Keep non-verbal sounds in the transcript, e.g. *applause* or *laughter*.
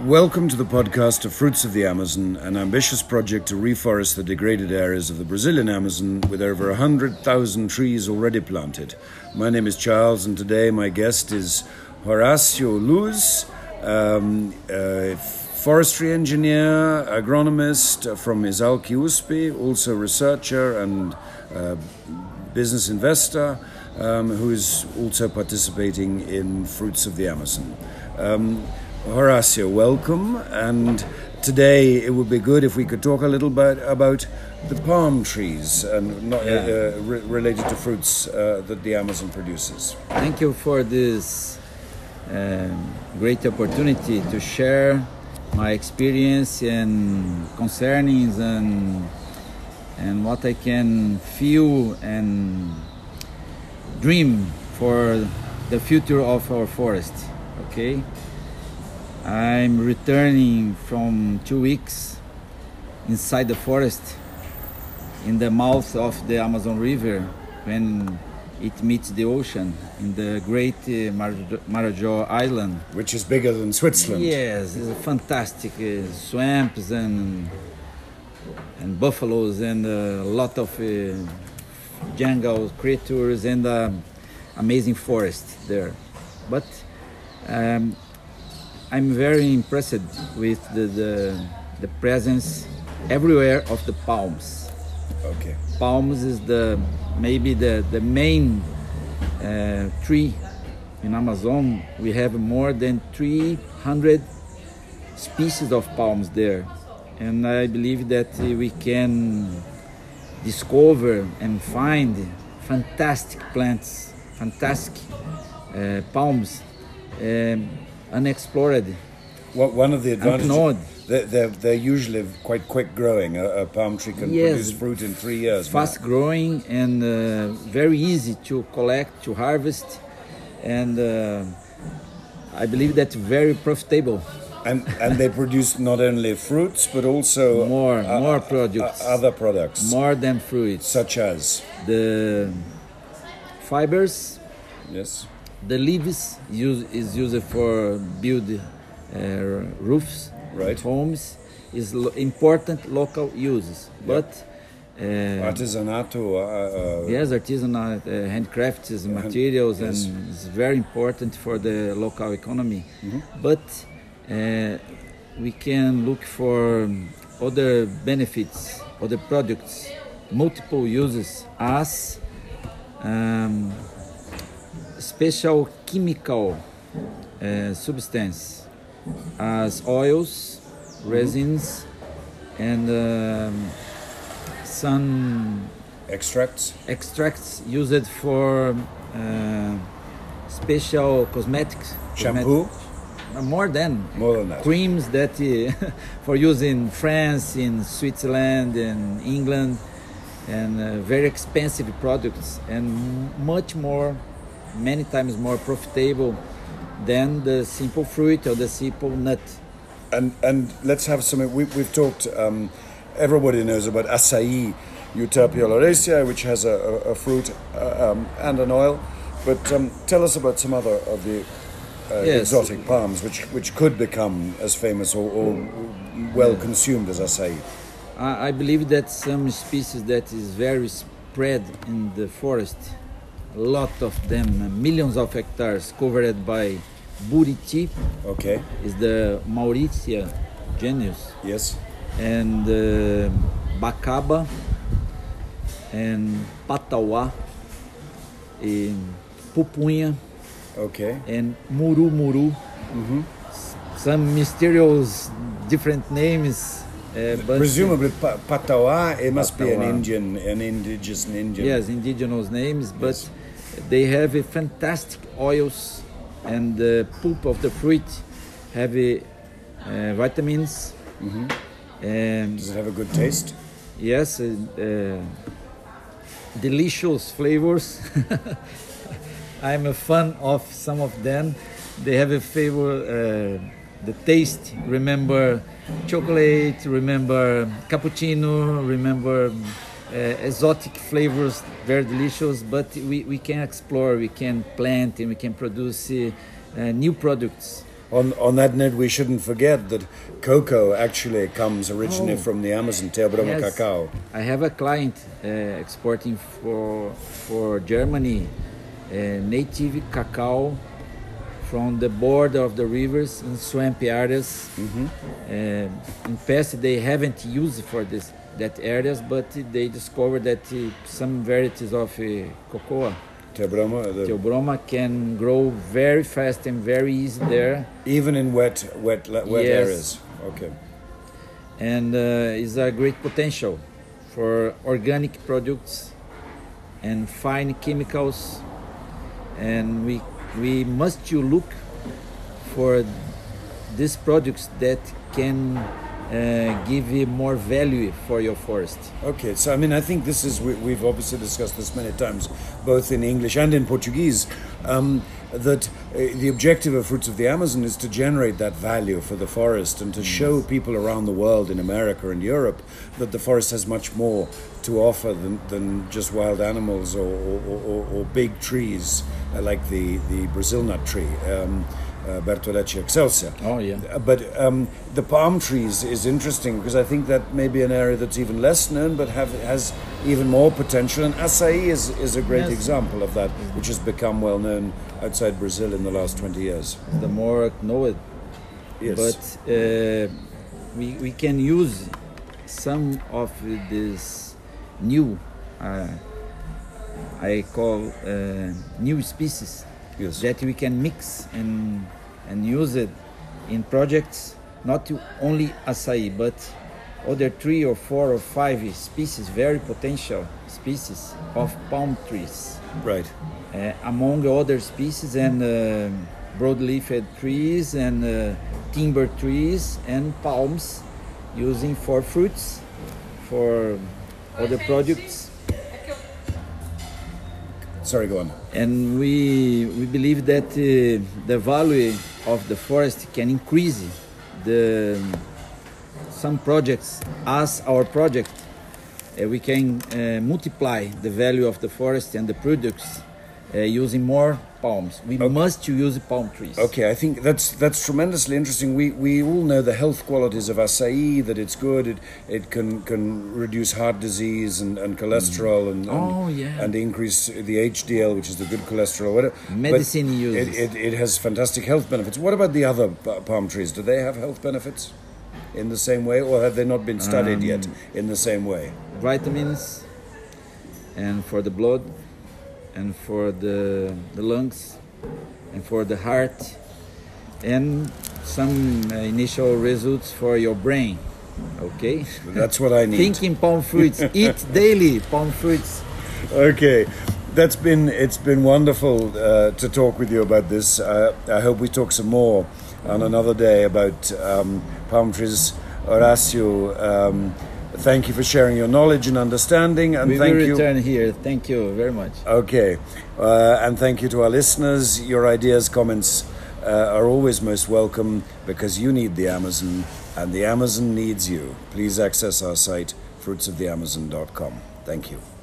Welcome to the podcast of Fruits of the Amazon, an ambitious project to reforest the degraded areas of the Brazilian Amazon with over 100,000 trees already planted. My name is Charles, and today my guest is Horacio Luz, um, forestry engineer, agronomist from USP, also researcher and uh, business investor, um, who is also participating in Fruits of the Amazon. Um, Horacio, welcome. And today it would be good if we could talk a little bit about the palm trees and not, Yeah. uh, re- related to fruits uh, that the Amazon produces. Thank you for this um, great opportunity to share my experience and concernings and and what I can feel and dream for the future of our forest. Okay, I'm returning from two weeks inside the forest in the mouth of the Amazon River when it meets the ocean in the great uh, Marajó Island. Which is bigger than Switzerland. Yes, it's a fantastic uh, swamps and and buffaloes and a lot of uh, jungle creatures and uh, amazing forest there. But um, I'm very impressed with the, the the presence everywhere of the palms Okay. palms is the maybe the the main uh, tree in Amazon. We have more than 300 species of palms there, and I believe that we can discover and find fantastic plants, fantastic uh, palms, um, unexplored. What, one of the advantages, they're, they're, they're usually quite quick growing. A, a palm tree can Yes. produce fruit in three years. fast growing and uh, very easy to collect to harvest and uh, i believe that's very profitable And, and they *laughs* produce not only fruits but also More- uh, more products. uh, other products, more than fruits such as the fibers yes, the leaves use, is used for build uh, roofs Right. homes is lo- important local uses but uh, artisanato. Uh, uh, Yes, artisanal uh, handcrafted materials yes. and it's very important for the local economy. Mm-hmm. But uh, we can look for um, other benefits, other products, multiple uses as um, special chemical uh, substance, as oils, resins, and um, some extracts. extracts used for uh, special cosmetics. Shampoo? cosmetic- uh, more than More than that. creams that uh, *laughs* for use in France, in Switzerland, in England, and uh, very expensive products, and much more, many times more profitable than the simple fruit or the simple nut. And and let's have some. We, we've talked. Um, everybody knows about acai, Euterpe oleracea, which has a, a, a fruit uh, um, and an oil. But um, tell us about some other of the uh, Yes. exotic palms, which which could become as famous or, or well consumed as acai. I, I believe that some species that is very spread in the forest, a lot of them, millions of hectares covered by Buriti, Okay. is the Mauritia genus, Yes. and uh, Bacaba, and Patawa, and Pupunha, Okay. and Muru Muru. S- Some mysterious different names. Uh, but Presumably, pa- Patawa. It must be an Indian, an indigenous Indian. Yes, indigenous names, but Yes. They have a fantastic oils, and the pulp of the fruit have a, uh, vitamins. And Does it have a good taste? yes, uh, uh, delicious flavors. *laughs* I'm a fan of some of them. They have a flavor, uh, the taste. Remember chocolate. Remember cappuccino. Remember exotic flavors, very delicious. But we, we can explore, we can plant, and we can produce uh, uh, new products. on on that note, we shouldn't forget that cocoa actually comes originally Oh. from the Amazon, Theobroma Yes. cacao. I have a client uh, exporting for for Germany uh, native cacao from the border of the rivers in swampy areas. Uh, in past, they haven't used for this that areas, but they discovered that uh, some varieties of uh, cocoa, Theobroma, the, Theobroma, can grow very fast and very easy there. even in wet wet wet Yes. areas. Okay. and uh, is a great potential for organic products and fine chemicals and we we must to look for these products that can uh, give you more value for your forest Okay, so I mean, I think this is, we, we've obviously discussed this many times, both in English and in Portuguese, um, that uh, the objective of Fruits of the Amazon is to generate that value for the forest and to show people around the world, in America and Europe, that the forest has much more to offer than, than just wild animals or, or, or, or big trees uh, like the, the Brazil nut tree. Um, uh, Bertholletia excelsa. oh yeah Uh, But um, the palm trees is interesting because I think that may be an area that's even less known, but have, has even more potential. And acai is, is a great Yes. example of that, which has become well known outside Brazil in the last 20 years. the more I know it Yes. but uh, we, we can use some of this new uh, I call uh, new species yes. that we can mix and and use it in projects not to only acai but other three or four or five species very potential species of palm trees right. uh, among other species and uh, broadleafed trees and uh, timber trees and palms using for fruits for other products Sorry, go on. And we we believe that uh, the value of the forest can increase the some projects. As our project uh, we can uh, multiply the value of the forest and the products uh, using more palms we must use palm trees Okay, I think that's that's tremendously interesting. We we all know the health qualities of acai, that it's good, it it can can reduce heart disease and, and cholesterol and, and Oh, yeah. and increase the HDL, which is the good cholesterol. Whatever. Medicine It, uses. it, it has fantastic health benefits. What about the other palm trees? Do they have health benefits in the same way, or have they not been studied yet Um, in the same way? vitamins and for the blood and for the, the lungs and for the heart and some uh, initial results for your brain okay That's what I need. thinking palm fruits *laughs* eat daily palm fruits Okay, that's been it's been wonderful uh, to talk with you about this. Uh, I hope we talk some more on another day about um, palm trees. Horacio, um, thank you for sharing your knowledge and understanding, and we thank will you. return here thank you very much Okay, uh, and thank you to our listeners. Your ideas, comments uh, are always most welcome because you need the Amazon and the Amazon needs you. Please access our site, fruitsoftheamazon.com. Thank you.